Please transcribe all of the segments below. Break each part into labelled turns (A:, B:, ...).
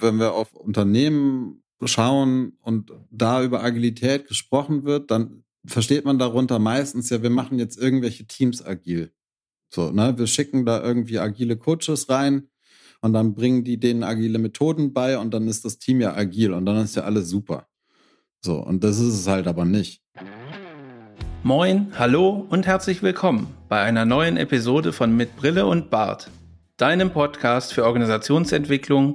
A: wenn wir auf Unternehmen schauen und da über Agilität gesprochen wird, dann versteht man darunter meistens ja, wir machen jetzt irgendwelche Teams agil. So, ne, wir schicken da irgendwie agile Coaches rein und dann bringen die denen agile Methoden bei und dann ist das Team ja agil und dann ist ja alles super. So, und das ist es halt aber nicht.
B: Moin, hallo und herzlich willkommen bei einer neuen Episode von Mit Brille und Bart, deinem Podcast für Organisationsentwicklung,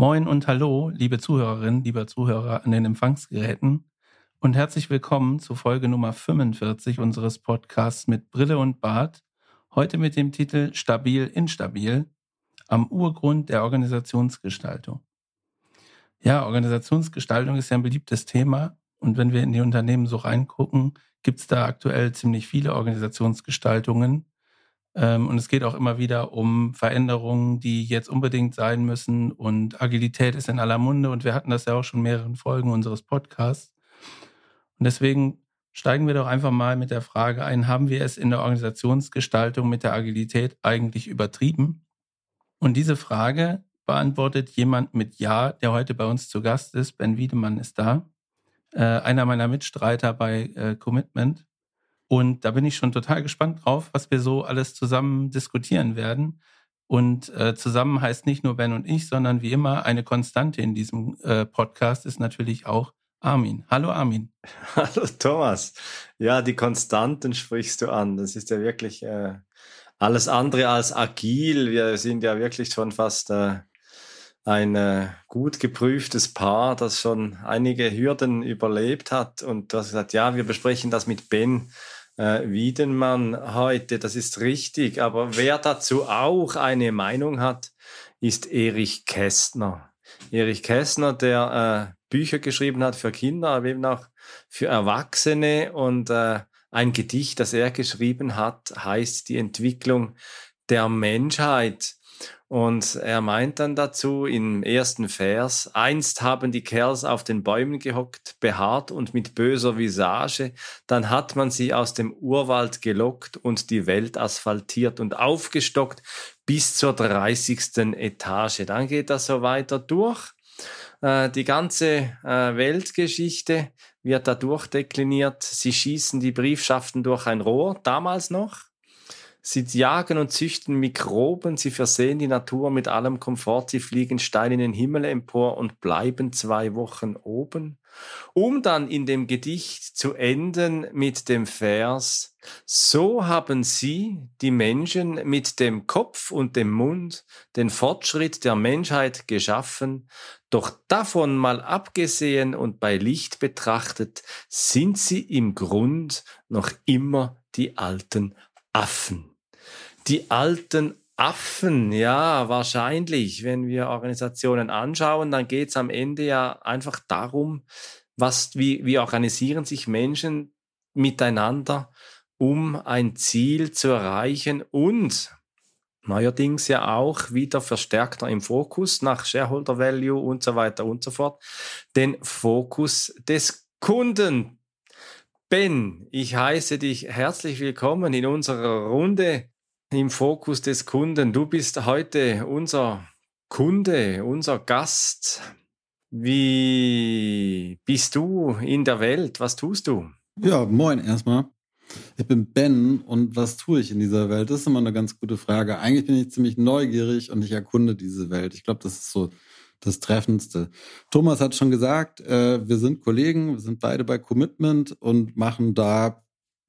B: Moin und hallo, liebe Zuhörerinnen, lieber Zuhörer an den Empfangsgeräten und herzlich willkommen zu Folge Nummer 45 unseres Podcasts mit Brille und Bart. Heute mit dem Titel Stabil instabil am Urgrund der Organisationsgestaltung. Ja, Organisationsgestaltung ist ja ein beliebtes Thema und wenn wir in die Unternehmen so reingucken, gibt es da aktuell ziemlich viele Organisationsgestaltungen. Ähm, und es geht auch immer wieder um Veränderungen, die jetzt unbedingt sein müssen. Und Agilität ist in aller Munde. Und wir hatten das ja auch schon in mehreren Folgen unseres Podcasts. Und deswegen steigen wir doch einfach mal mit der Frage ein, haben wir es in der Organisationsgestaltung mit der Agilität eigentlich übertrieben? Und diese Frage beantwortet jemand mit Ja, der heute bei uns zu Gast ist. Ben Wiedemann ist da, äh, einer meiner Mitstreiter bei äh, Commitment. Und da bin ich schon total gespannt drauf, was wir so alles zusammen diskutieren werden. Und äh, zusammen heißt nicht nur Ben und ich, sondern wie immer eine Konstante in diesem äh, Podcast ist natürlich auch Armin. Hallo Armin.
C: Hallo Thomas. Ja, die Konstanten sprichst du an. Das ist ja wirklich äh, alles andere als agil. Wir sind ja wirklich schon fast äh, ein äh, gut geprüftes Paar, das schon einige Hürden überlebt hat. Und du hast gesagt, ja, wir besprechen das mit Ben äh, Wiedenmann heute. Das ist richtig. Aber wer dazu auch eine Meinung hat, ist Erich Kästner. Erich Kästner, der äh, Bücher geschrieben hat für Kinder, aber eben auch für Erwachsene. Und äh, ein Gedicht, das er geschrieben hat, heißt Die Entwicklung der Menschheit. Und er meint dann dazu im ersten Vers, einst haben die Kerls auf den Bäumen gehockt, behaart und mit böser Visage, dann hat man sie aus dem Urwald gelockt und die Welt asphaltiert und aufgestockt bis zur 30. Etage. Dann geht das so weiter durch äh, die ganze äh, Weltgeschichte wird da durchdekliniert. Sie schießen die Briefschaften durch ein Rohr, damals noch. Sie jagen und züchten Mikroben, sie versehen die Natur mit allem Komfort, sie fliegen steil in den Himmel empor und bleiben zwei Wochen oben, um dann in dem Gedicht zu enden mit dem Vers, so haben sie, die Menschen, mit dem Kopf und dem Mund den Fortschritt der Menschheit geschaffen, doch davon mal abgesehen und bei Licht betrachtet, sind sie im Grund noch immer die alten Affen. Die alten Affen, ja, wahrscheinlich. Wenn wir Organisationen anschauen, dann geht es am Ende ja einfach darum, was, wie, wie organisieren sich Menschen miteinander, um ein Ziel zu erreichen und neuerdings ja auch wieder verstärkter im Fokus nach Shareholder Value und so weiter und so fort, den Fokus des Kunden. Ben, ich heiße dich herzlich willkommen in unserer Runde im Fokus des Kunden. Du bist heute unser Kunde, unser Gast. Wie bist du in der Welt? Was tust du?
A: Ja, moin erstmal. Ich bin Ben und was tue ich in dieser Welt? Das ist immer eine ganz gute Frage. Eigentlich bin ich ziemlich neugierig und ich erkunde diese Welt. Ich glaube, das ist so das Treffendste. Thomas hat schon gesagt, äh, wir sind Kollegen, wir sind beide bei Commitment und machen da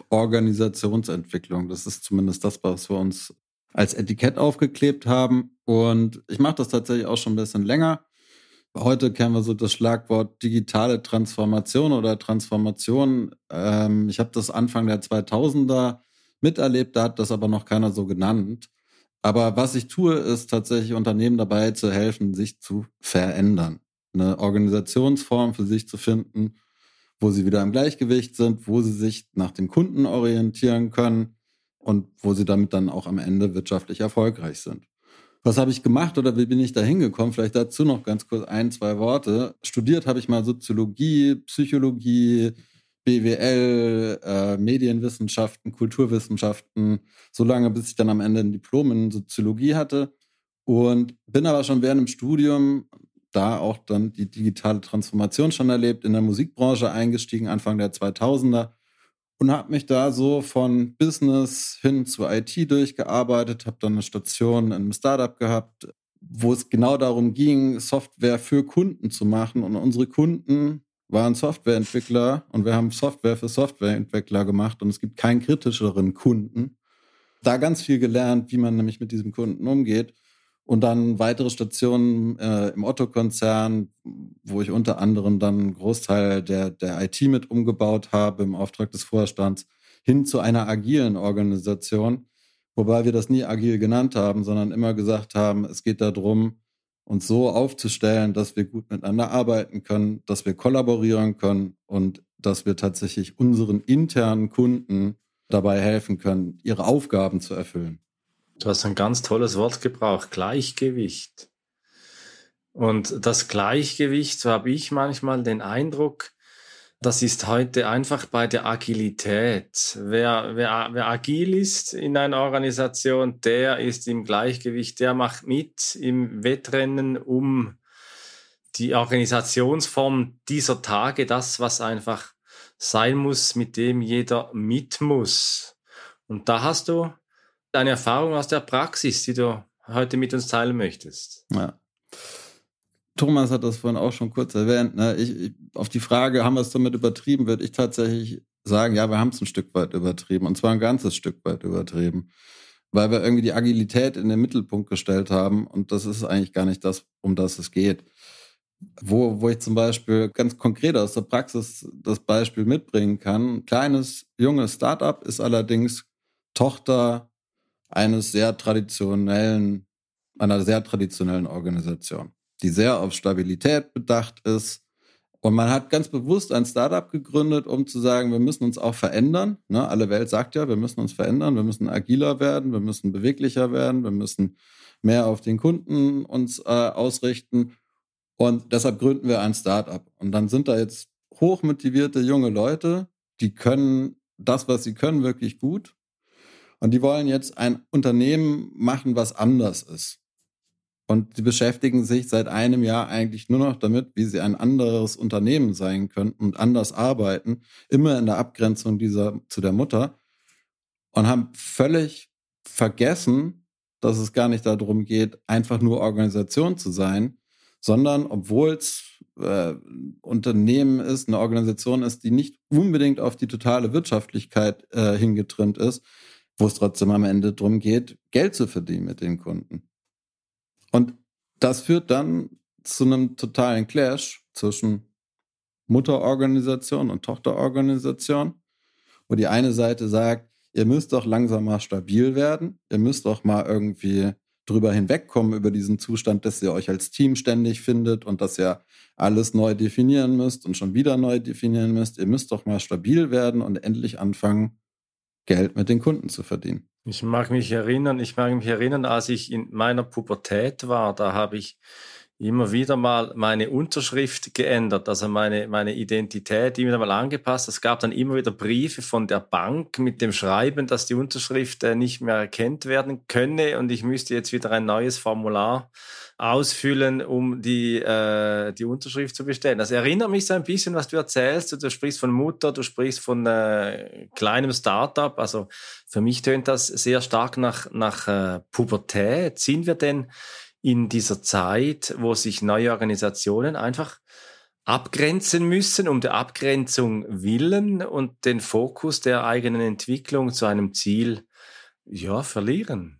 A: Organisationsentwicklung. Das ist zumindest das, was wir uns als Etikett aufgeklebt haben. Und ich mache das tatsächlich auch schon ein bisschen länger. Heute kennen wir so das Schlagwort digitale Transformation oder Transformation. Ähm, ich habe das Anfang der 2000er miterlebt, da hat das aber noch keiner so genannt. Aber was ich tue, ist tatsächlich Unternehmen dabei zu helfen, sich zu verändern. eine Organisationsform für sich zu finden, wo sie wieder im Gleichgewicht sind, wo sie sich nach dem Kunden orientieren können und wo sie damit dann auch am Ende wirtschaftlich erfolgreich sind. Was habe ich gemacht oder wie bin ich da hingekommen? Vielleicht dazu noch ganz kurz ein, zwei Worte. Studiert habe ich mal Soziologie, Psychologie, BWL, äh, Medienwissenschaften, Kulturwissenschaften, so lange, bis ich dann am Ende ein Diplom in Soziologie hatte. Und bin aber schon während dem Studium da auch dann die digitale Transformation schon erlebt, in der Musikbranche eingestiegen, Anfang der 2000er und habe mich da so von Business hin zu IT durchgearbeitet, habe dann eine Station in einem Startup gehabt, wo es genau darum ging, Software für Kunden zu machen. Und unsere Kunden waren Softwareentwickler und wir haben Software für Softwareentwickler gemacht und es gibt keinen kritischeren Kunden. Da ganz viel gelernt, wie man nämlich mit diesem Kunden umgeht. Und dann weitere Stationen äh, im Otto-Konzern, wo ich unter anderem dann einen Großteil der, der IT mit umgebaut habe im Auftrag des Vorstands, hin zu einer agilen Organisation, wobei wir das nie agil genannt haben, sondern immer gesagt haben, es geht darum, uns so aufzustellen, dass wir gut miteinander arbeiten können, dass wir kollaborieren können und dass wir tatsächlich unseren internen Kunden dabei helfen können, ihre Aufgaben zu erfüllen.
C: Du hast ein ganz tolles Wort gebraucht, Gleichgewicht. Und das Gleichgewicht, so habe ich manchmal den Eindruck, das ist heute einfach bei der Agilität. Wer, wer, wer agil ist in einer Organisation, der ist im Gleichgewicht, der macht mit im Wettrennen um die Organisationsform dieser Tage, das, was einfach sein muss, mit dem jeder mit muss. Und da hast du deine Erfahrung aus der Praxis, die du heute mit uns teilen möchtest.
A: Ja. Thomas hat das vorhin auch schon kurz erwähnt. Ne? Ich, ich, auf die Frage, haben wir es damit übertrieben, würde ich tatsächlich sagen, ja, wir haben es ein Stück weit übertrieben. Und zwar ein ganzes Stück weit übertrieben. Weil wir irgendwie die Agilität in den Mittelpunkt gestellt haben. Und das ist eigentlich gar nicht das, um das es geht. Wo, wo ich zum Beispiel ganz konkret aus der Praxis das Beispiel mitbringen kann. Ein kleines, junges Startup ist allerdings Tochter eines sehr traditionellen, einer sehr traditionellen Organisation, die sehr auf Stabilität bedacht ist. Und man hat ganz bewusst ein Startup gegründet, um zu sagen, wir müssen uns auch verändern. Ne? Alle Welt sagt ja, wir müssen uns verändern, wir müssen agiler werden, wir müssen beweglicher werden, wir müssen mehr auf den Kunden uns äh, ausrichten. Und deshalb gründen wir ein Startup. Und dann sind da jetzt hochmotivierte junge Leute, die können das, was sie können, wirklich gut. Und die wollen jetzt ein Unternehmen machen, was anders ist. Und sie beschäftigen sich seit einem Jahr eigentlich nur noch damit, wie sie ein anderes Unternehmen sein könnten und anders arbeiten, immer in der Abgrenzung dieser zu der Mutter und haben völlig vergessen, dass es gar nicht darum geht, einfach nur Organisation zu sein, sondern obwohl es äh, Unternehmen ist, eine Organisation ist, die nicht unbedingt auf die totale Wirtschaftlichkeit äh, hingetrimmt ist, wo es trotzdem am Ende darum geht, Geld zu verdienen mit den Kunden. Und das führt dann zu einem totalen Clash zwischen Mutterorganisation und Tochterorganisation, wo die eine Seite sagt, ihr müsst doch langsam mal stabil werden, ihr müsst doch mal irgendwie drüber hinwegkommen über diesen Zustand, dass ihr euch als Team ständig findet und dass ihr alles neu definieren müsst und schon wieder neu definieren müsst. Ihr müsst doch mal stabil werden und endlich anfangen, Geld mit den Kunden zu verdienen.
C: Ich mag mich erinnern, ich mag mich erinnern, als ich in meiner Pubertät war, da habe ich immer wieder mal meine Unterschrift geändert, also meine, meine Identität immer wieder mal angepasst. Es gab dann immer wieder Briefe von der Bank mit dem Schreiben, dass die Unterschrift äh, nicht mehr erkennt werden könne und ich müsste jetzt wieder ein neues Formular ausfüllen, um die, äh, die Unterschrift zu bestellen. Das erinnert mich so ein bisschen, was du erzählst. Du sprichst von Mutter, du sprichst von äh, kleinem Startup. Also für mich tönt das sehr stark nach, nach äh, Pubertät. Sind wir denn in dieser Zeit, wo sich neue Organisationen einfach abgrenzen müssen, um der Abgrenzung willen und den Fokus der eigenen Entwicklung zu einem Ziel ja, verlieren.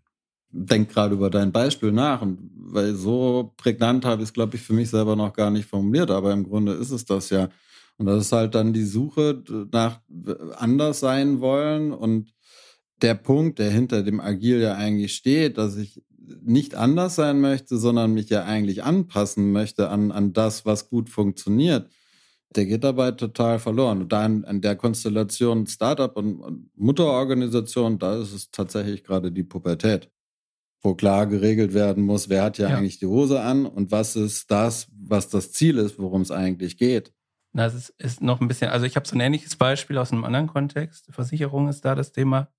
A: Denk gerade über dein Beispiel nach, und weil so prägnant habe ich es, glaube ich, für mich selber noch gar nicht formuliert, aber im Grunde ist es das ja. Und das ist halt dann die Suche nach anders sein wollen und der Punkt, der hinter dem Agil ja eigentlich steht, dass ich nicht anders sein möchte, sondern mich ja eigentlich anpassen möchte an, an das, was gut funktioniert, der geht dabei total verloren. Und da in, in der Konstellation Startup und, und Mutterorganisation, da ist es tatsächlich gerade die Pubertät, wo klar geregelt werden muss, wer hat ja, ja, eigentlich die Hose an und was ist das, was das Ziel ist, worum es eigentlich geht.
B: Das ist, ist noch ein bisschen, also ich habe so ein ähnliches Beispiel aus einem anderen Kontext. Versicherung ist da das Thema,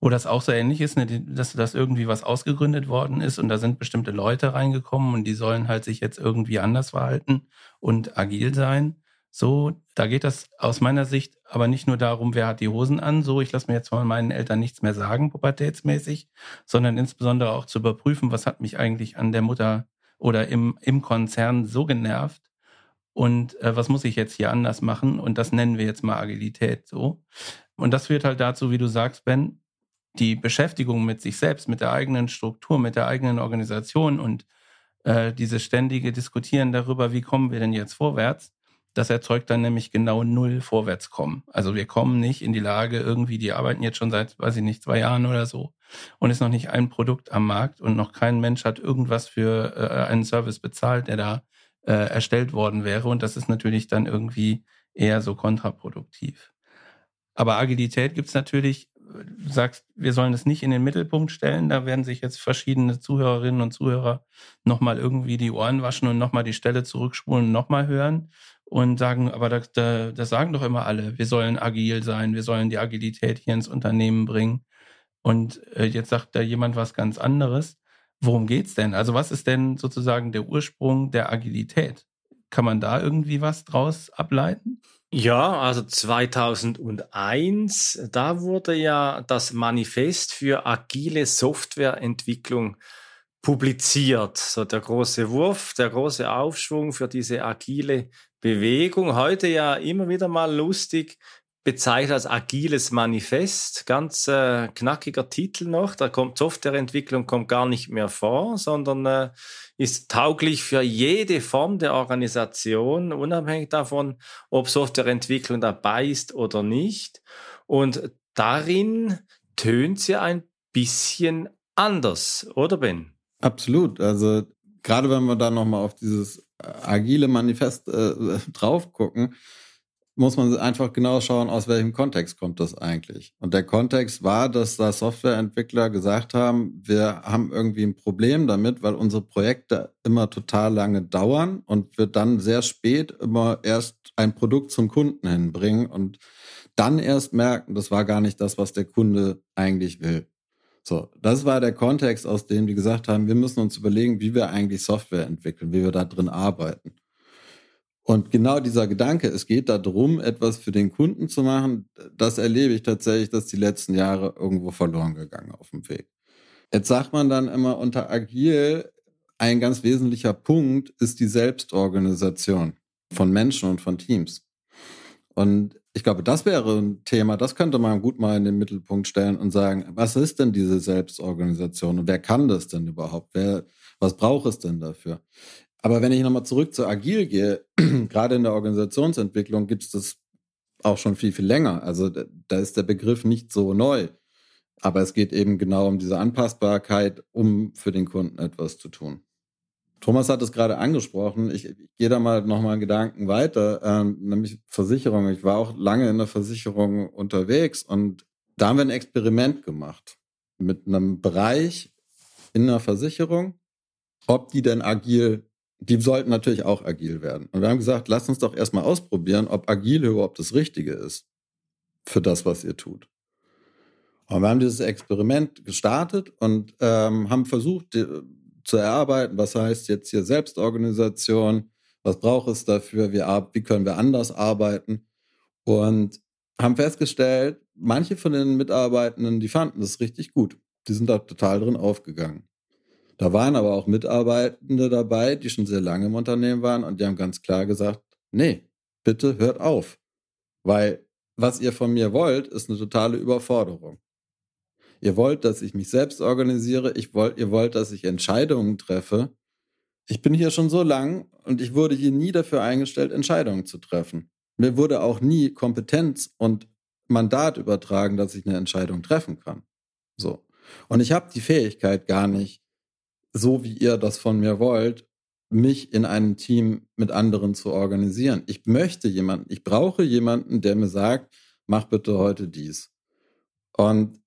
B: wo das auch so ähnlich ist, ne, dass das irgendwie was ausgegründet worden ist und da sind bestimmte Leute reingekommen und die sollen halt sich jetzt irgendwie anders verhalten und agil sein. So, da geht das aus meiner Sicht aber nicht nur darum, wer hat die Hosen an, so ich lasse mir jetzt von meinen Eltern nichts mehr sagen, pubertätsmäßig, sondern insbesondere auch zu überprüfen, was hat mich eigentlich an der Mutter oder im, im Konzern so genervt und äh, was muss ich jetzt hier anders machen und das nennen wir jetzt mal Agilität so. Und das führt halt dazu, wie du sagst, Ben, die Beschäftigung mit sich selbst, mit der eigenen Struktur, mit der eigenen Organisation und äh, dieses ständige Diskutieren darüber, wie kommen wir denn jetzt vorwärts, das erzeugt dann nämlich genau null Vorwärtskommen. Also wir kommen nicht in die Lage, irgendwie, die arbeiten jetzt schon seit, weiß ich nicht, zwei Jahren oder so und ist noch nicht ein Produkt am Markt und noch kein Mensch hat irgendwas für äh, einen Service bezahlt, der da äh, erstellt worden wäre. Und das ist natürlich dann irgendwie eher so kontraproduktiv. Aber Agilität gibt's natürlich, du sagst, wir sollen es nicht in den Mittelpunkt stellen. Da werden sich jetzt verschiedene Zuhörerinnen und Zuhörer nochmal irgendwie die Ohren waschen und nochmal die Stelle zurückspulen und nochmal hören und sagen, aber das, das sagen doch immer alle, wir sollen agil sein, wir sollen die Agilität hier ins Unternehmen bringen. Und äh, jetzt sagt da jemand was ganz anderes. Worum geht's denn? Also was ist denn sozusagen der Ursprung der Agilität? Kann man da irgendwie was draus ableiten?
C: Ja, also 2001, da wurde ja das Manifest für agile Softwareentwicklung publiziert. So der große Wurf, der große Aufschwung für diese agile Bewegung. Heute ja immer wieder mal lustig bezeichnet als agiles Manifest. Ganz äh, knackiger Titel noch. Da kommt Softwareentwicklung kommt gar nicht mehr vor, sondern äh, ist tauglich für jede Form der Organisation, unabhängig davon, ob Softwareentwicklung dabei ist oder nicht. Und darin tönt sie ein bisschen anders, oder Ben?
A: Absolut. Also gerade wenn wir da nochmal auf dieses agile Manifest äh, drauf gucken, muss man einfach genau schauen, aus welchem Kontext kommt das eigentlich. Und der Kontext war, dass da Softwareentwickler gesagt haben, wir haben irgendwie ein Problem damit, weil unsere Projekte immer total lange dauern und wir dann sehr spät immer erst ein Produkt zum Kunden hinbringen und dann erst merken, das war gar nicht das, was der Kunde eigentlich will. So, das war der Kontext, aus dem die gesagt haben, wir müssen uns überlegen, wie wir eigentlich Software entwickeln, wie wir da drin arbeiten. Und genau dieser Gedanke, es geht darum, etwas für den Kunden zu machen, das erlebe ich tatsächlich, dass die letzten Jahre irgendwo verloren gegangen auf dem Weg. Jetzt sagt man dann immer unter Agil, ein ganz wesentlicher Punkt ist die Selbstorganisation von Menschen und von Teams. Und ich glaube, das wäre ein Thema, das könnte man gut mal in den Mittelpunkt stellen und sagen, was ist denn diese Selbstorganisation und wer kann das denn überhaupt? Wer, was braucht es denn dafür? Aber wenn ich nochmal zurück zu Agil gehe, gerade in der Organisationsentwicklung gibt es das auch schon viel, viel länger. Also da ist der Begriff nicht so neu. Aber es geht eben genau um diese Anpassbarkeit, um für den Kunden etwas zu tun. Thomas hat es gerade angesprochen. Ich, ich gehe da mal nochmal einen Gedanken weiter, ähm, nämlich Versicherung. Ich war auch lange in der Versicherung unterwegs und da haben wir ein Experiment gemacht mit einem Bereich in der Versicherung, ob die denn agil, die sollten natürlich auch agil werden. Und wir haben gesagt, lasst uns doch erstmal ausprobieren, ob agil überhaupt das Richtige ist für das, was ihr tut. Und wir haben dieses Experiment gestartet und ähm, haben versucht, zu erarbeiten. Was heißt jetzt hier Selbstorganisation? Was braucht es dafür? Wie, wie können wir anders arbeiten? Und haben festgestellt, manche von den Mitarbeitenden, die fanden das richtig gut. Die sind da total drin aufgegangen. Da waren aber auch Mitarbeitende dabei, die schon sehr lange im Unternehmen waren und die haben ganz klar gesagt, nee, bitte hört auf. Weil was ihr von mir wollt, ist eine totale Überforderung. Ihr wollt, dass ich mich selbst organisiere. Ich wollt, ihr wollt, dass ich Entscheidungen treffe. Ich bin hier schon so lang und ich wurde hier nie dafür eingestellt, Entscheidungen zu treffen. Mir wurde auch nie Kompetenz und Mandat übertragen, dass ich eine Entscheidung treffen kann. So. Und ich habe die Fähigkeit gar nicht, so wie ihr das von mir wollt, mich in einem Team mit anderen zu organisieren. Ich möchte jemanden, ich brauche jemanden, der mir sagt, mach bitte heute dies. Und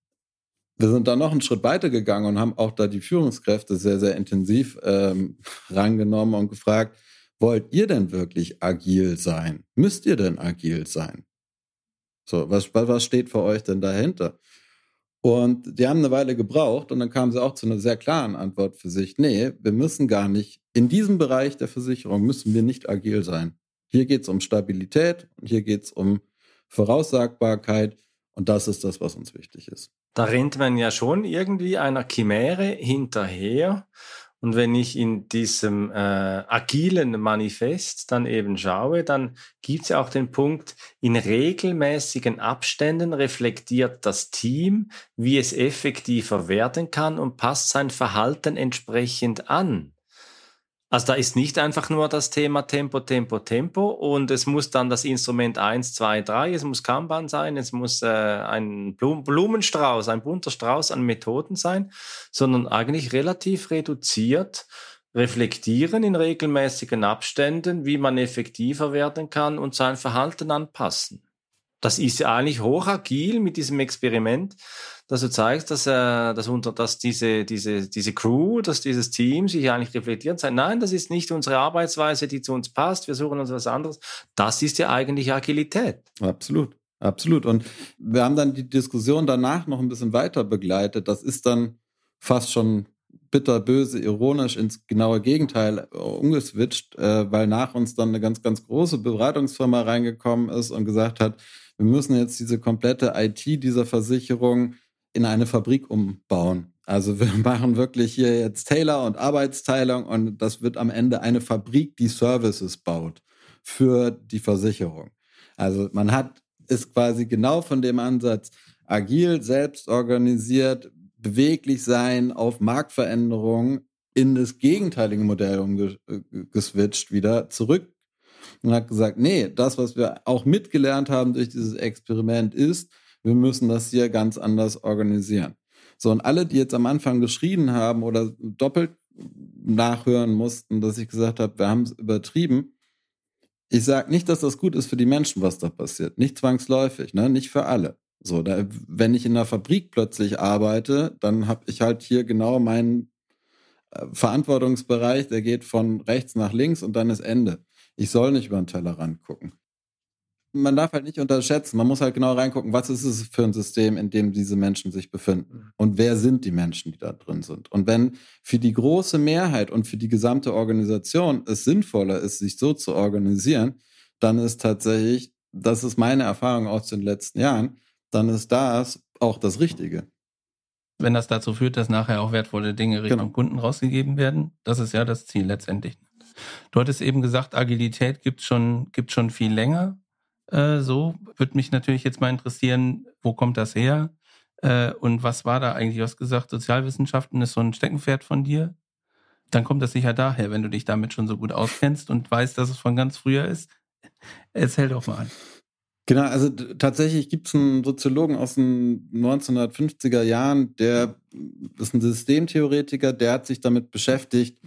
A: wir sind dann noch einen Schritt weiter gegangen und haben auch da die Führungskräfte sehr, sehr intensiv ähm, rangenommen und gefragt, wollt ihr denn wirklich agil sein? Müsst ihr denn agil sein? So, was, was steht für euch denn dahinter? Und die haben eine Weile gebraucht und dann kamen sie auch zu einer sehr klaren Antwort für sich. Nee, wir müssen gar nicht, in diesem Bereich der Versicherung müssen wir nicht agil sein. Hier geht es um Stabilität und hier geht es um Voraussagbarkeit und das ist das, was uns wichtig ist.
C: Da rennt man ja schon irgendwie einer Chimäre hinterher und wenn ich in diesem äh, agilen Manifest dann eben schaue, dann gibt es ja auch den Punkt, in regelmäßigen Abständen reflektiert das Team, wie es effektiver werden kann und passt sein Verhalten entsprechend an. Also da ist nicht einfach nur das Thema Tempo, Tempo, Tempo und es muss dann das Instrument 1, 2, 3, es muss Kanban sein, es muss äh, ein Blumenstrauß, ein bunter Strauß an Methoden sein, sondern eigentlich relativ reduziert reflektieren in regelmäßigen Abständen, wie man effektiver werden kann und sein Verhalten anpassen. Das ist ja eigentlich hochagil mit diesem Experiment, dass du zeigst, dass, äh, dass, unter, dass diese, diese, diese Crew, dass dieses Team sich eigentlich reflektiert sein. Nein, das ist nicht unsere Arbeitsweise, die zu uns passt. Wir suchen uns was anderes. Das ist ja eigentlich Agilität.
A: Absolut. Absolut. Und wir haben dann die Diskussion danach noch ein bisschen weiter begleitet. Das ist dann fast schon bitterböse, ironisch ins genaue Gegenteil äh, umgeswitcht, äh, weil nach uns dann eine ganz, ganz große Beratungsfirma reingekommen ist und gesagt hat, wir müssen jetzt diese komplette IT dieser Versicherung in eine Fabrik umbauen. Also wir machen wirklich hier jetzt Taylor und Arbeitsteilung und das wird am Ende eine Fabrik, die Services baut für die Versicherung. Also man hat ist quasi genau von dem Ansatz agil, selbst organisiert, beweglich sein auf Marktveränderungen in das gegenteilige Modell umgeswitcht wieder zurück und hat gesagt, nee, das, was wir auch mitgelernt haben durch dieses Experiment ist, wir müssen das hier ganz anders organisieren. So, und alle, die jetzt am Anfang geschrien haben oder doppelt nachhören mussten, dass ich gesagt habe, wir haben es übertrieben. Ich sage nicht, dass das gut ist für die Menschen, was da passiert. Nicht zwangsläufig, ne? nicht für alle. So, da, wenn ich in einer Fabrik plötzlich arbeite, dann habe ich halt hier genau meinen äh, Verantwortungsbereich, der geht von rechts nach links und dann ist Ende. Ich soll nicht über den Tellerrand gucken man darf halt nicht unterschätzen, man muss halt genau reingucken, was ist es für ein System, in dem diese Menschen sich befinden mhm. und wer sind die Menschen, die da drin sind. Und wenn für die große Mehrheit und für die gesamte Organisation es sinnvoller ist, sich so zu organisieren, dann ist tatsächlich, das ist meine Erfahrung aus den letzten Jahren, dann ist das auch das Richtige.
B: Wenn das dazu führt, dass nachher auch wertvolle Dinge Richtung genau. Kunden rausgegeben werden, das ist ja das Ziel letztendlich. Du hattest eben gesagt, Agilität gibt schon, gibt schon viel länger. Äh, so würde mich natürlich jetzt mal interessieren, wo kommt das her? Äh, und was war da eigentlich? Du hast gesagt, Sozialwissenschaften ist so ein Steckenpferd von dir. Dann kommt das sicher daher, wenn du dich damit schon so gut auskennst und weißt, dass es von ganz früher ist. Erzähl doch mal.
A: Genau, also tatsächlich gibt es einen Soziologen aus den 1950er Jahren, der ist ein Systemtheoretiker, der hat sich damit beschäftigt,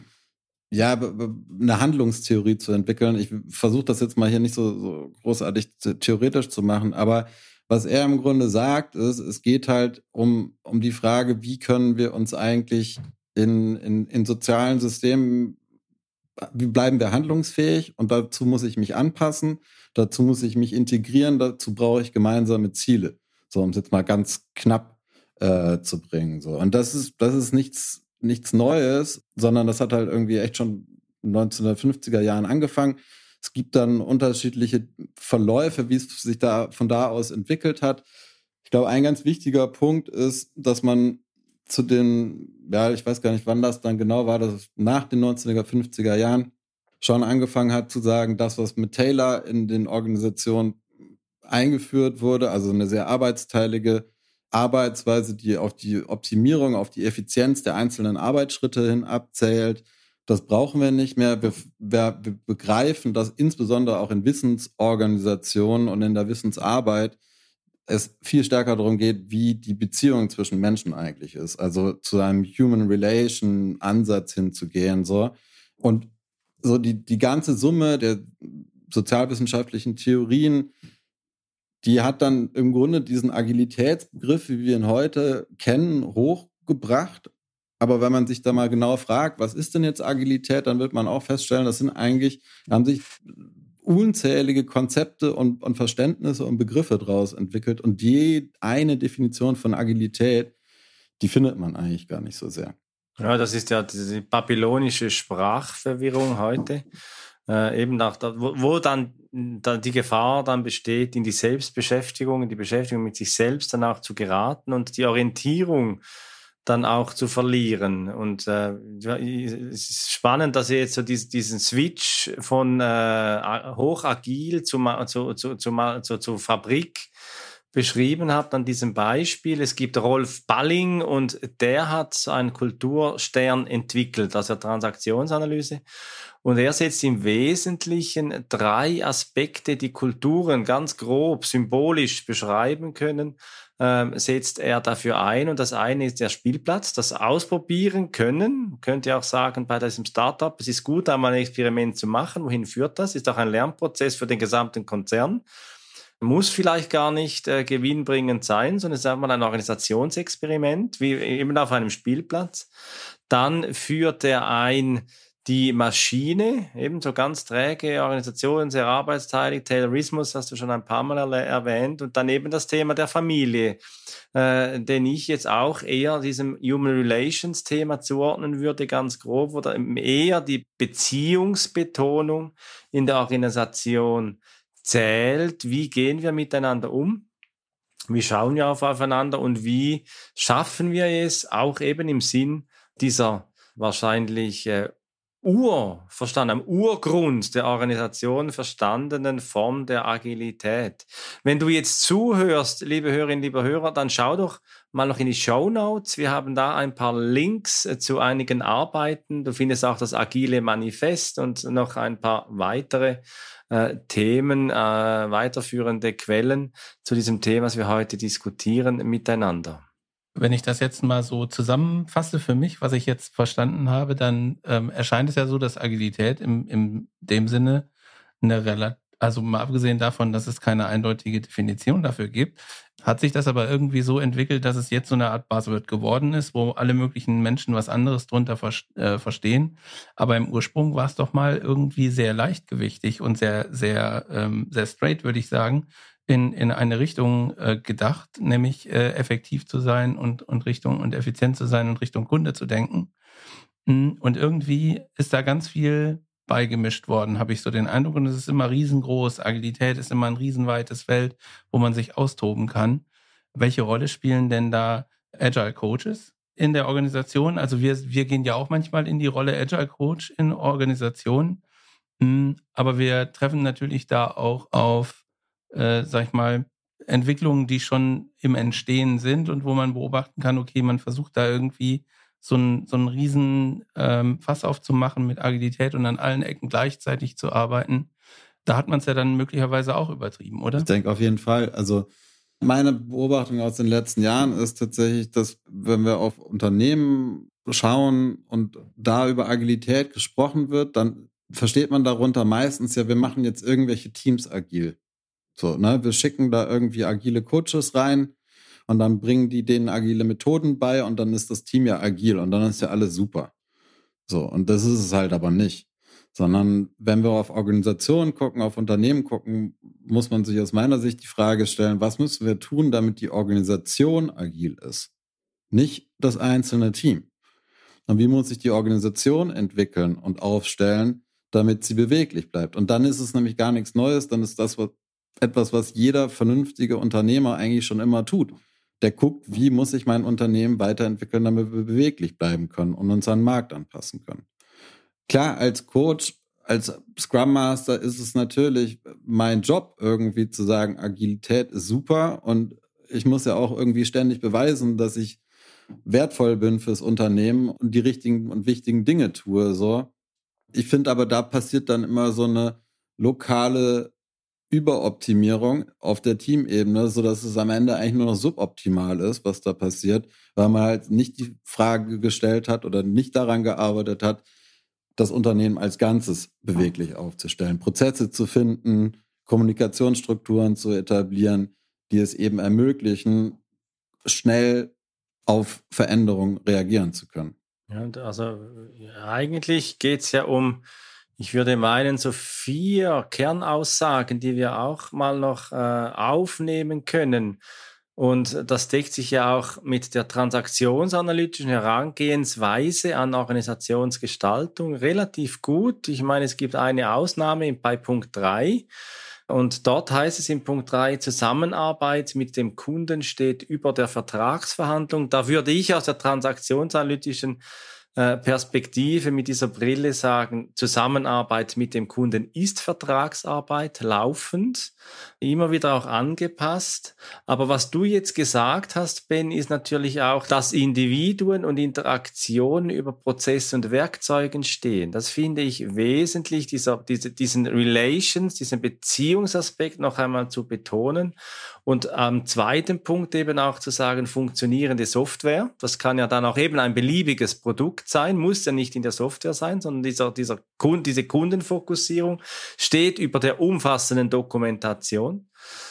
A: ja, eine Handlungstheorie zu entwickeln. Ich versuche das jetzt mal hier nicht so, so großartig theoretisch zu machen, aber was er im Grunde sagt, ist, es geht halt um, um die Frage, wie können wir uns eigentlich in, in, in sozialen Systemen, wie bleiben wir handlungsfähig? Und dazu muss ich mich anpassen, dazu muss ich mich integrieren, dazu brauche ich gemeinsame Ziele. So, um es jetzt mal ganz knapp äh, zu bringen. So. Und das ist, das ist nichts nichts Neues, sondern das hat halt irgendwie echt schon 1950er Jahren angefangen. Es gibt dann unterschiedliche Verläufe, wie es sich da von da aus entwickelt hat. Ich glaube, ein ganz wichtiger Punkt ist, dass man zu den, ja, ich weiß gar nicht, wann das dann genau war, dass es nach den 1950er Jahren schon angefangen hat zu sagen, das, was mit Taylor in den Organisationen eingeführt wurde, also eine sehr arbeitsteilige Arbeitsweise, die auf die Optimierung, auf die Effizienz der einzelnen Arbeitsschritte hin abzählt. Das brauchen wir nicht mehr. Wir, wir, wir begreifen, dass insbesondere auch in Wissensorganisationen und in der Wissensarbeit es viel stärker darum geht, wie die Beziehung zwischen Menschen eigentlich ist. Also zu einem Human Relation Ansatz hinzugehen, so. Und so die, die ganze Summe der sozialwissenschaftlichen Theorien, die hat dann im Grunde diesen Agilitätsbegriff, wie wir ihn heute kennen, hochgebracht. Aber wenn man sich da mal genau fragt, was ist denn jetzt Agilität, dann wird man auch feststellen, das sind eigentlich, haben sich unzählige Konzepte und, und Verständnisse und Begriffe daraus entwickelt. Und je eine Definition von Agilität, die findet man eigentlich gar nicht so sehr.
C: Ja, das ist ja diese babylonische Sprachverwirrung heute. Äh, eben nach, wo, wo dann, dann die Gefahr dann besteht, in die Selbstbeschäftigung, in die Beschäftigung mit sich selbst dann auch zu geraten und die Orientierung dann auch zu verlieren. Und äh, es ist spannend, dass ihr jetzt so diesen, diesen Switch von äh, hochagil zu, zu, zu, zu, zu, zu Fabrik beschrieben habt an diesem Beispiel. Es gibt Rolf Balling und der hat einen Kulturstern entwickelt, also Transaktionsanalyse. Und er setzt im Wesentlichen drei Aspekte, die Kulturen ganz grob symbolisch beschreiben können, ähm, setzt er dafür ein. Und das eine ist der Spielplatz, das Ausprobieren können. Könnt ihr auch sagen, bei diesem Startup, es ist gut, einmal ein Experiment zu machen. Wohin führt das? Ist auch ein Lernprozess für den gesamten Konzern muss vielleicht gar nicht äh, gewinnbringend sein, sondern es ist einfach ein Organisationsexperiment, wie eben auf einem Spielplatz. Dann führt er ein die Maschine, ebenso ganz träge Organisation, sehr arbeitsteilig, Taylorismus hast du schon ein paar Mal erwähnt und daneben das Thema der Familie, äh, den ich jetzt auch eher diesem Human Relations Thema zuordnen würde, ganz grob, oder eher die Beziehungsbetonung in der Organisation zählt, wie gehen wir miteinander um, wie schauen wir auf aufeinander und wie schaffen wir es auch eben im Sinn dieser wahrscheinlich äh, Ur, verstanden, am Urgrund der Organisation verstandenen Form der Agilität. Wenn du jetzt zuhörst, liebe Hörerinnen, liebe Hörer, dann schau doch mal noch in die Show Notes. Wir haben da ein paar Links äh, zu einigen Arbeiten. Du findest auch das Agile Manifest und noch ein paar weitere äh, Themen, äh, weiterführende Quellen zu diesem Thema, was wir heute diskutieren, miteinander.
B: Wenn ich das jetzt mal so zusammenfasse für mich, was ich jetzt verstanden habe, dann ähm, erscheint es ja so, dass Agilität im, im dem Sinne eine relativ, also mal abgesehen davon, dass es keine eindeutige Definition dafür gibt, hat sich das aber irgendwie so entwickelt, dass es jetzt so eine Art Buzzword geworden ist, wo alle möglichen Menschen was anderes drunter ver äh, verstehen. Aber im Ursprung war es doch mal irgendwie sehr leichtgewichtig und sehr, sehr, ähm, sehr straight, würde ich sagen in, in eine Richtung äh, gedacht, nämlich äh, effektiv zu sein und, und Richtung und effizient zu sein und Richtung Kunde zu denken. Hm, und irgendwie ist da ganz viel beigemischt worden, habe ich so den Eindruck. Und es ist immer riesengroß. Agilität ist immer ein riesenweites Feld, wo man sich austoben kann. Welche Rolle spielen denn da Agile Coaches in der Organisation? Also wir, wir gehen ja auch manchmal in die Rolle Agile Coach in Organisationen. Hm, aber wir treffen natürlich da auch auf äh, sag ich mal, Entwicklungen, die schon im Entstehen sind und wo man beobachten kann, okay, man versucht da irgendwie so ein, so ein riesen ähm, Fass aufzumachen mit Agilität und an allen Ecken gleichzeitig zu arbeiten. Da hat man es ja dann möglicherweise auch übertrieben, oder?
A: Ich denke auf jeden Fall. Also meine Beobachtung aus den letzten Jahren ist tatsächlich, dass wenn wir auf Unternehmen schauen und da über Agilität gesprochen wird, dann versteht man darunter meistens ja, wir machen jetzt irgendwelche Teams agil. So, ne, wir schicken da irgendwie agile Coaches rein und dann bringen die denen agile Methoden bei und dann ist das Team ja agil und dann ist ja alles super. So, und das ist es halt aber nicht. Sondern wenn wir auf Organisationen gucken, auf Unternehmen gucken, muss man sich aus meiner Sicht die Frage stellen, was müssen wir tun, damit die Organisation agil ist? Nicht das einzelne Team. Und wie muss sich die Organisation entwickeln und aufstellen, damit sie beweglich bleibt? Und dann ist es nämlich gar nichts Neues, dann ist das, was etwas, was jeder vernünftige Unternehmer eigentlich schon immer tut. Der guckt, wie muss ich mein Unternehmen weiterentwickeln, damit wir beweglich bleiben können und uns an den Markt anpassen können. Klar, als Coach, als Scrum Master ist es natürlich mein Job, irgendwie zu sagen, Agilität ist super und ich muss ja auch irgendwie ständig beweisen, dass ich wertvoll bin fürs Unternehmen und die richtigen und wichtigen Dinge tue. So. Ich finde aber, da passiert dann immer so eine lokale Überoptimierung auf der Teamebene, so dass es am Ende eigentlich nur noch suboptimal ist, was da passiert, weil man halt nicht die Frage gestellt hat oder nicht daran gearbeitet hat, das Unternehmen als Ganzes beweglich aufzustellen, Prozesse zu finden, Kommunikationsstrukturen zu etablieren, die es eben ermöglichen, schnell auf Veränderungen reagieren zu können.
C: Ja, also eigentlich geht es ja um, ich würde meinen, so vier Kernaussagen, die wir auch mal noch äh, aufnehmen können. Und das deckt sich ja auch mit der transaktionsanalytischen Herangehensweise an Organisationsgestaltung relativ gut. Ich meine, es gibt eine Ausnahme bei Punkt drei. Und dort heißt es in Punkt 3, Zusammenarbeit mit dem Kunden steht über der Vertragsverhandlung. Da würde ich aus der transaktionsanalytischen äh, Perspektive mit dieser Brille sagen, Zusammenarbeit mit dem Kunden ist Vertragsarbeit laufend, immer wieder auch angepasst. Aber was du jetzt gesagt hast, Ben, ist natürlich auch, dass Individuen und Interaktionen über Prozesse und Werkzeugen stehen. Das finde ich wesentlich, dieser, diese, diesen Relations, diesen Beziehungsaspekt noch einmal zu betonen. Und am zweiten Punkt eben auch zu sagen, funktionierende Software. Das kann ja dann auch eben ein beliebiges Produkt sein, muss ja nicht in der Software sein, sondern dieser, dieser Kund, diese Kundenfokussierung steht über der umfassenden Dokumentation.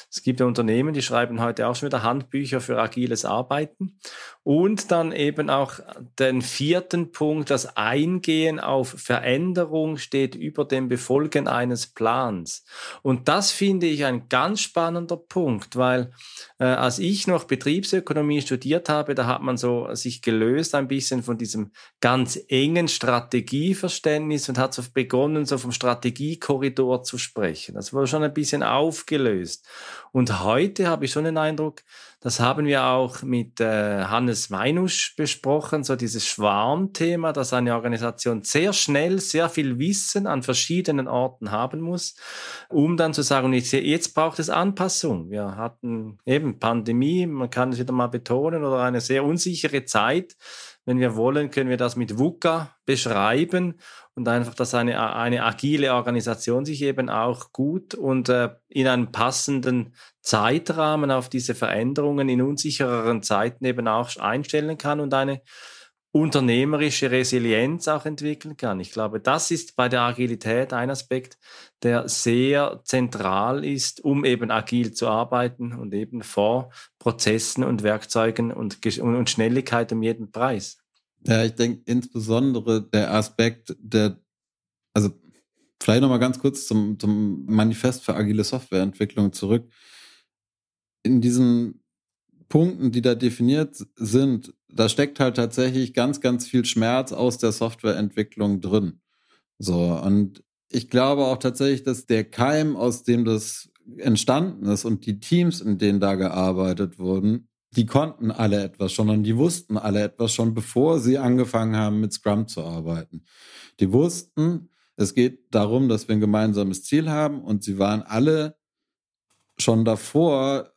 C: Es gibt ja Unternehmen, die schreiben heute auch schon wieder Handbücher für agiles Arbeiten. Und dann eben auch den vierten Punkt, das Eingehen auf Veränderung steht über dem Befolgen eines Plans. Und das finde ich ein ganz spannender Punkt, weil äh, als ich noch Betriebsökonomie studiert habe, da hat man so sich gelöst ein bisschen von diesem ganz engen Strategieverständnis und hat so begonnen, so vom Strategiekorridor zu sprechen. Das wurde schon ein bisschen aufgelöst. Und heute habe ich schon den Eindruck, das haben wir auch mit äh, Hannes Weinusch besprochen, so dieses Schwarmthema, dass eine Organisation sehr schnell sehr viel Wissen an verschiedenen Orten haben muss, um dann zu sagen, jetzt, braucht es Anpassung. Wir hatten eben Pandemie, man kann es wieder mal betonen, oder eine sehr unsichere Zeit. Wenn wir wollen, können wir das mit VUCA beschreiben und einfach, dass eine, eine agile Organisation sich eben auch gut und äh, in einem passenden Zeitrahmen auf diese Veränderungen in unsichereren Zeiten eben auch einstellen kann und eine unternehmerische Resilienz auch entwickeln kann. Ich glaube, das ist bei der Agilität ein Aspekt, der sehr zentral ist, um eben agil zu arbeiten und eben vor Prozessen und Werkzeugen und, und Schnelligkeit um jeden Preis.
A: Ja, ich denke insbesondere der Aspekt der, also vielleicht nochmal ganz kurz zum, zum Manifest für agile Softwareentwicklung zurück. In diesen Punkten, die da definiert sind, da steckt halt tatsächlich ganz, ganz viel Schmerz aus der Softwareentwicklung drin. So, und ich glaube auch tatsächlich, dass der Keim, aus dem das entstanden ist und die Teams, in denen da gearbeitet wurden, die konnten alle etwas schon und die wussten alle etwas schon, bevor sie angefangen haben, mit Scrum zu arbeiten. Die wussten, es geht darum, dass wir ein gemeinsames Ziel haben und sie waren alle schon davor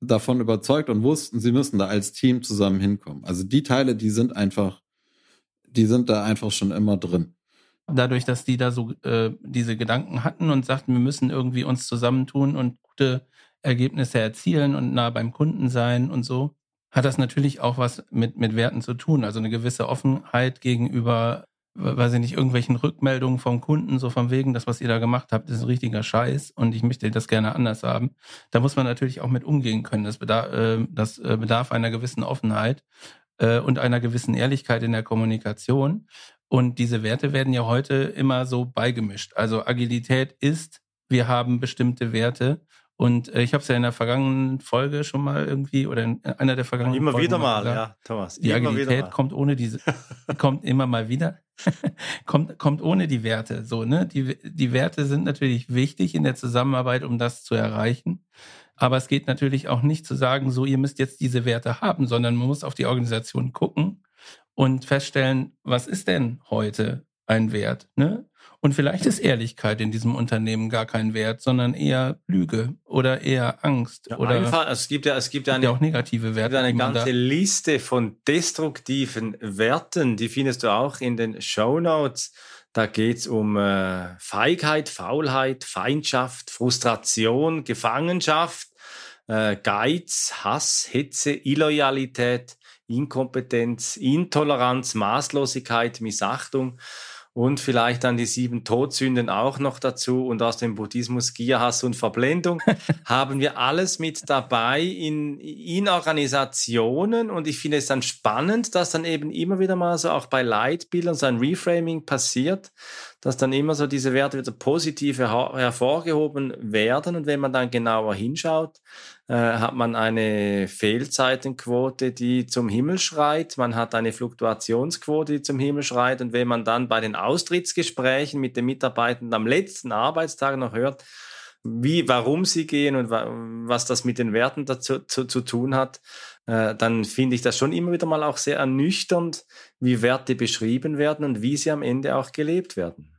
A: davon überzeugt und wussten, sie müssen da als Team zusammen hinkommen. Also die Teile, die sind einfach, die sind da einfach schon immer drin.
B: Dadurch, dass die da so äh, diese Gedanken hatten und sagten, wir müssen irgendwie uns zusammentun und gute Ergebnisse erzielen und nah beim Kunden sein und so, hat das natürlich auch was mit, mit Werten zu tun. Also eine gewisse Offenheit gegenüber, weiß ich nicht, irgendwelchen Rückmeldungen vom Kunden, so von wegen, das, was ihr da gemacht habt, ist ein richtiger Scheiß und ich möchte das gerne anders haben. Da muss man natürlich auch mit umgehen können. Das bedarf, äh, das äh, bedarf einer gewissen Offenheit äh, und einer gewissen Ehrlichkeit in der Kommunikation. Und diese Werte werden ja heute immer so beigemischt. Also Agilität ist, wir haben bestimmte Werte und äh, ich habe es ja in der vergangenen Folge schon mal irgendwie oder in einer der vergangenen
C: immer
B: Folgen
C: wieder mal, gesagt, ja, Thomas.
B: Die Agilität kommt ohne diese, kommt immer mal wieder, kommt kommt ohne die Werte. So ne, die die Werte sind natürlich wichtig in der Zusammenarbeit, um das zu erreichen. Aber es geht natürlich auch nicht zu sagen, so ihr müsst jetzt diese Werte haben, sondern man muss auf die Organisation gucken und feststellen, was ist denn heute ein Wert? Ne? Und vielleicht ist Ehrlichkeit in diesem Unternehmen gar kein Wert, sondern eher Lüge oder eher Angst. Ja, oder
C: einfach, es gibt ja, es gibt eine,
B: ja auch negative Werte.
C: eine ganze Liste von destruktiven Werten, die findest du auch in den Show Notes. Da geht es um äh, Feigheit, Faulheit, Feindschaft, Frustration, Gefangenschaft, äh, Geiz, Hass, Hetze, Illoyalität, Inkompetenz, Intoleranz, Maßlosigkeit, Missachtung und vielleicht dann die sieben Todsünden auch noch dazu. Und aus dem Buddhismus Gier, Hass und Verblendung haben wir alles mit dabei in, in Organisationen. Und ich finde es dann spannend, dass dann eben immer wieder mal so auch bei Leitbildern so ein Reframing passiert, dass dann immer so diese Werte wieder positiv her hervorgehoben werden. Und wenn man dann genauer hinschaut, hat man eine Fehlzeitenquote, die zum Himmel schreit. Man hat eine Fluktuationsquote, die zum Himmel schreit. Und wenn man dann bei den Austrittsgesprächen mit den Mitarbeitenden am letzten Arbeitstag noch hört, wie, warum sie gehen und was das mit den Werten dazu zu, zu tun hat, äh, dann finde ich das schon immer wieder mal auch sehr ernüchternd, wie Werte beschrieben werden und wie sie am Ende auch gelebt werden.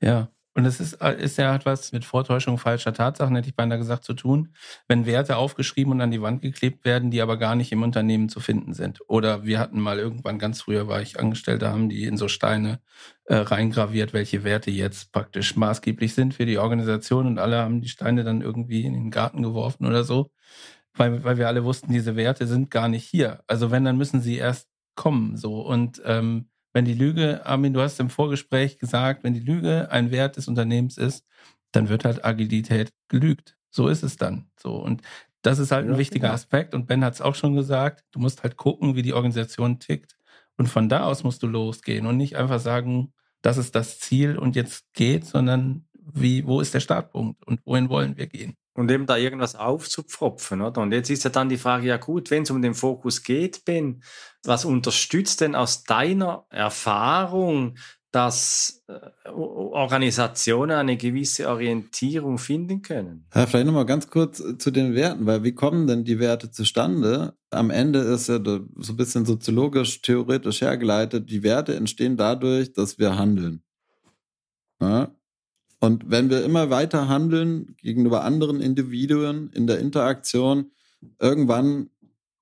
B: Ja, und es ist, äh, ist ja etwas mit Vortäuschung falscher Tatsachen, hätte ich beinahe gesagt, zu tun, wenn Werte aufgeschrieben und an die Wand geklebt werden, die aber gar nicht im Unternehmen zu finden sind. Oder wir hatten mal irgendwann, ganz früher war ich Angestellter, haben die in so Steine äh, reingraviert, welche Werte jetzt praktisch maßgeblich sind für die Organisation und alle haben die Steine dann irgendwie in den Garten geworfen oder so, weil, weil wir alle wussten, diese Werte sind gar nicht hier. Also wenn, dann müssen sie erst kommen so und ähm, wenn die Lüge, Armin, du hast im Vorgespräch gesagt, wenn die Lüge ein Wert des Unternehmens ist, dann wird halt Agilität gelügt. So ist es dann. So. Und das ist halt ein wichtiger genau. Aspekt. Und Ben hat es auch schon gesagt, du musst halt gucken, wie die Organisation tickt. Und von da aus musst du losgehen und nicht einfach sagen, das ist das Ziel und jetzt geht, sondern wie, wo ist der Startpunkt und wohin wollen wir gehen?
C: Und eben da irgendwas aufzupfropfen, oder? Und jetzt ist ja dann die Frage, ja gut, wenn es um den Fokus geht, Ben, was unterstützt denn aus deiner Erfahrung, dass äh, Organisationen eine gewisse Orientierung finden können?
A: Ja, vielleicht nochmal ganz kurz äh, zu den Werten, weil wie kommen denn die Werte zustande? Am Ende ist ja so ein bisschen soziologisch, theoretisch hergeleitet, die Werte entstehen dadurch, dass wir handeln. Ja? Und wenn wir immer weiter handeln gegenüber anderen Individuen in der Interaktion, irgendwann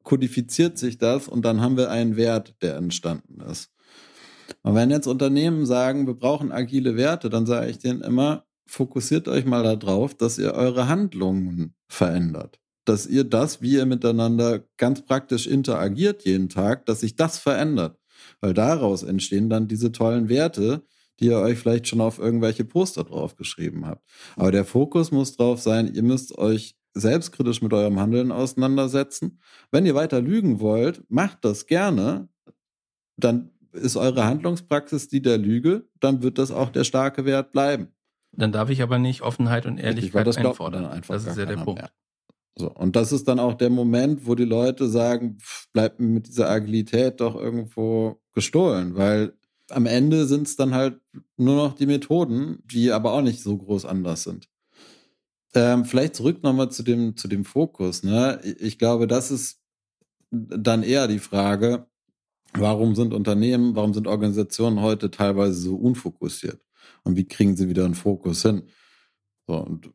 A: kodifiziert sich das und dann haben wir einen Wert, der entstanden ist. Und wenn jetzt Unternehmen sagen, wir brauchen agile Werte, dann sage ich denen immer, fokussiert euch mal darauf, dass ihr eure Handlungen verändert. Dass ihr das, wie ihr miteinander ganz praktisch interagiert jeden Tag, dass sich das verändert. Weil daraus entstehen dann diese tollen Werte, die ihr euch vielleicht schon auf irgendwelche Poster draufgeschrieben habt. Aber der Fokus muss drauf sein, ihr müsst euch selbstkritisch mit eurem Handeln auseinandersetzen. Wenn ihr weiter lügen wollt, macht das gerne. Dann ist eure Handlungspraxis die der Lüge, dann wird das auch der starke Wert bleiben.
B: Dann darf ich aber nicht Offenheit und Ehrlichkeit
A: das
B: einfordern.
A: Einfach das ist ja der Punkt. Mehr. So, und das ist dann auch der Moment, wo die Leute sagen, pff, bleibt mir mit dieser Agilität doch irgendwo gestohlen, weil am Ende sind es dann halt nur noch die Methoden, die aber auch nicht so groß anders sind. Ähm, vielleicht zurück nochmal zu dem, zu dem Fokus. Ne? Ich glaube, das ist dann eher die Frage, warum sind Unternehmen, warum sind Organisationen heute teilweise so unfokussiert? Und wie kriegen sie wieder einen Fokus hin? So, und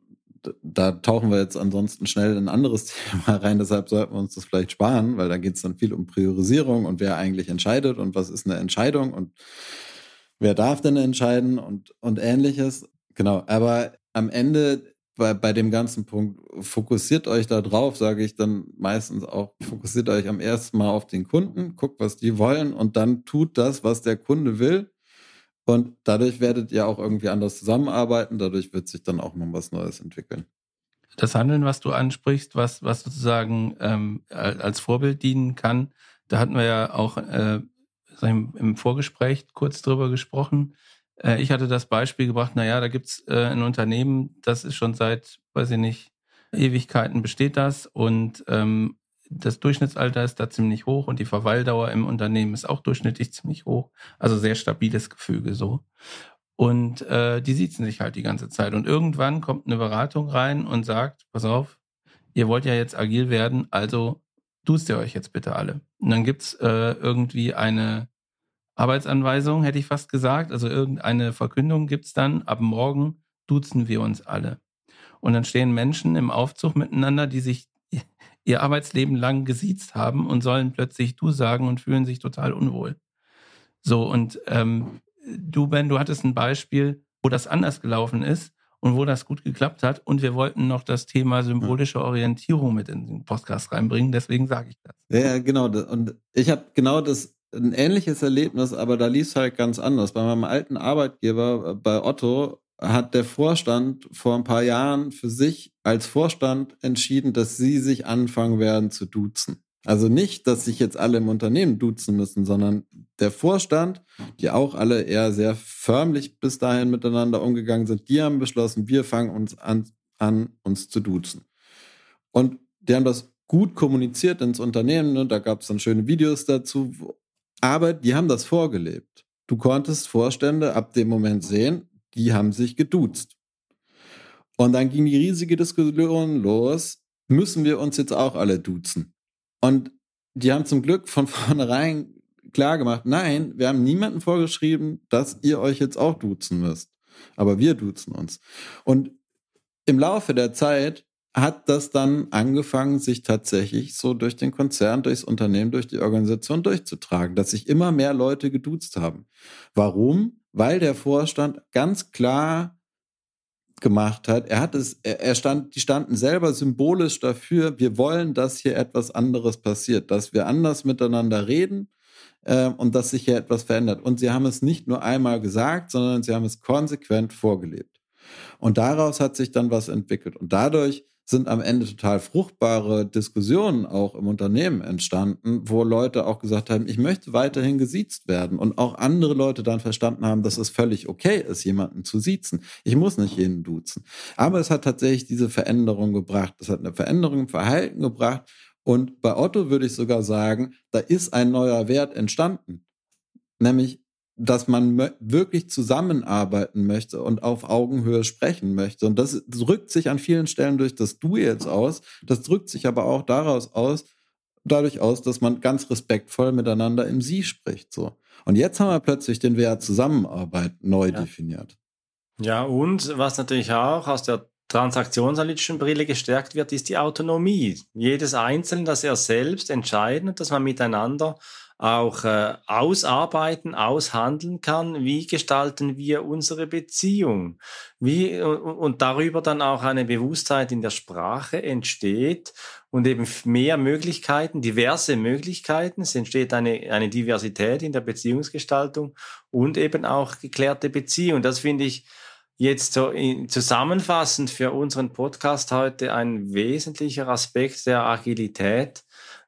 A: da tauchen wir jetzt ansonsten schnell in ein anderes Thema rein, deshalb sollten wir uns das vielleicht sparen, weil da geht es dann viel um Priorisierung und wer eigentlich entscheidet und was ist eine Entscheidung und wer darf denn entscheiden und, und ähnliches. Genau, aber am Ende bei, bei dem ganzen Punkt, fokussiert euch da drauf, sage ich dann meistens auch, fokussiert euch am ersten Mal auf den Kunden, guckt, was die wollen und dann tut das, was der Kunde will und dadurch werdet ihr auch irgendwie anders zusammenarbeiten. Dadurch wird sich dann auch noch was Neues entwickeln.
B: Das Handeln, was du ansprichst, was, was sozusagen ähm, als Vorbild dienen kann, da hatten wir ja auch äh, im Vorgespräch kurz drüber gesprochen. Äh, ich hatte das Beispiel gebracht, naja, da gibt's äh, ein Unternehmen, das ist schon seit, weiß ich nicht, Ewigkeiten besteht das und ähm, das Durchschnittsalter ist da ziemlich hoch und die Verweildauer im Unternehmen ist auch durchschnittlich ziemlich hoch. Also sehr stabiles Gefüge so. Und äh, die sitzen sich halt die ganze Zeit. Und irgendwann kommt eine Beratung rein und sagt, pass auf, ihr wollt ja jetzt agil werden, also duzt ihr euch jetzt bitte alle. Und dann gibt's äh, irgendwie eine Arbeitsanweisung, hätte ich fast gesagt. Also irgendeine Verkündung gibt's dann, ab morgen duzen wir uns alle. Und dann stehen Menschen im Aufzug miteinander, die sich ihr Arbeitsleben lang gesiezt haben und sollen plötzlich du sagen und fühlen sich total unwohl. So, und ähm, du, Ben, du hattest ein Beispiel, wo das anders gelaufen ist und wo das gut geklappt hat. Und wir wollten noch das Thema symbolische Orientierung mit in den Podcast reinbringen. Deswegen sage ich das.
A: Ja, genau. Und ich habe genau das ein ähnliches Erlebnis, aber da lief es halt ganz anders. Bei meinem alten Arbeitgeber, äh, bei Otto, hat der Vorstand vor ein paar Jahren für sich als Vorstand entschieden, dass sie sich anfangen werden zu duzen. Also nicht, dass sich jetzt alle im Unternehmen duzen müssen, sondern der Vorstand, die auch alle eher sehr förmlich bis dahin miteinander umgegangen sind, die haben beschlossen, wir fangen uns an, an uns zu duzen. Und die haben das gut kommuniziert ins Unternehmen, ne? da gab es dann schöne Videos dazu, aber die haben das vorgelebt. Du konntest Vorstände ab dem Moment sehen, die haben sich geduzt. Und dann ging die riesige Diskussion los, müssen wir uns jetzt auch alle duzen? Und die haben zum Glück von vornherein klar gemacht, nein, wir haben niemanden vorgeschrieben, dass ihr euch jetzt auch duzen müsst. Aber wir duzen uns. Und im Laufe der Zeit hat das dann angefangen, sich tatsächlich so durch den Konzern, durchs Unternehmen, durch die Organisation durchzutragen, dass sich immer mehr Leute geduzt haben. Warum? Weil der Vorstand ganz klar gemacht hat. Er hat es, er stand, die standen selber symbolisch dafür, wir wollen, dass hier etwas anderes passiert, dass wir anders miteinander reden äh, und dass sich hier etwas verändert. Und sie haben es nicht nur einmal gesagt, sondern sie haben es konsequent vorgelebt. Und daraus hat sich dann was entwickelt. Und dadurch sind am Ende total fruchtbare Diskussionen auch im Unternehmen entstanden, wo Leute auch gesagt haben, ich möchte weiterhin gesiezt werden und auch andere Leute dann verstanden haben, dass es völlig okay ist, jemanden zu siezen. Ich muss nicht jeden duzen. Aber es hat tatsächlich diese Veränderung gebracht. Es hat eine Veränderung im Verhalten gebracht. Und bei Otto würde ich sogar sagen, da ist ein neuer Wert entstanden. Nämlich dass man wirklich zusammenarbeiten möchte und auf Augenhöhe sprechen möchte. Und das drückt sich an vielen Stellen durch das Du jetzt aus. Das drückt sich aber auch daraus aus, dadurch aus, dass man ganz respektvoll miteinander im Sie spricht. So. Und jetzt haben wir plötzlich den Wert Zusammenarbeit neu ja. definiert.
C: Ja, und was natürlich auch aus der transaktionsanalytischen Brille gestärkt wird, ist die Autonomie. Jedes Einzelne, dass er selbst entscheiden und dass man miteinander auch äh, ausarbeiten, aushandeln kann, wie gestalten wir unsere Beziehung, wie und darüber dann auch eine Bewusstheit in der Sprache entsteht und eben mehr Möglichkeiten, diverse Möglichkeiten, es entsteht eine, eine Diversität in der Beziehungsgestaltung und eben auch geklärte Beziehung. Das finde ich jetzt so zusammenfassend für unseren Podcast heute ein wesentlicher Aspekt der Agilität,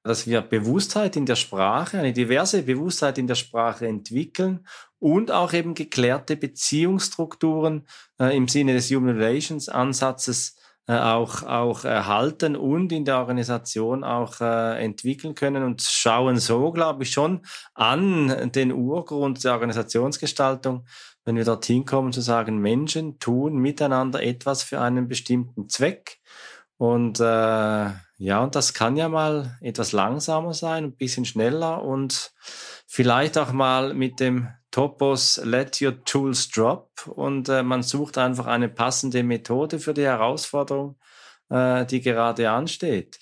C: dass wir Bewusstheit in der Sprache, eine diverse Bewusstheit in der Sprache entwickeln und auch eben geklärte Beziehungsstrukturen äh, im Sinne des Human Relations Ansatzes äh, auch, auch erhalten und in der Organisation auch äh, entwickeln können und schauen so, glaube ich, schon an den Urgrund der Organisationsgestaltung, wenn wir dorthin kommen, zu sagen, Menschen tun miteinander etwas für einen bestimmten Zweck und äh, ja, und das kann ja mal etwas langsamer sein, ein bisschen schneller und vielleicht auch mal mit dem Topos Let Your Tools Drop und äh, man sucht einfach eine passende Methode für die Herausforderung, äh, die gerade ansteht.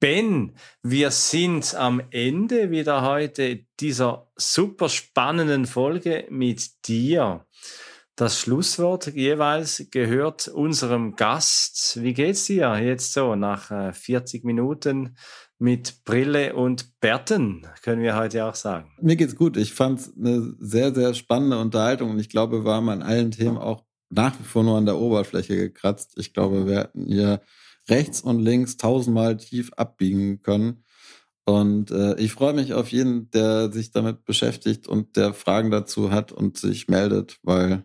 C: Ben, wir sind am Ende wieder heute dieser super spannenden Folge mit dir. Das Schlusswort jeweils gehört unserem Gast. Wie geht's dir jetzt so nach 40 äh, Minuten mit Brille und Bärten, können wir heute auch sagen?
A: Mir geht's gut. Ich fand es eine sehr, sehr spannende Unterhaltung und ich glaube, wir haben an allen Themen auch nach wie vor nur an der Oberfläche gekratzt. Ich glaube, wir hätten hier rechts und links tausendmal tief abbiegen können. Und äh, ich freue mich auf jeden, der sich damit beschäftigt und der Fragen dazu hat und sich meldet, weil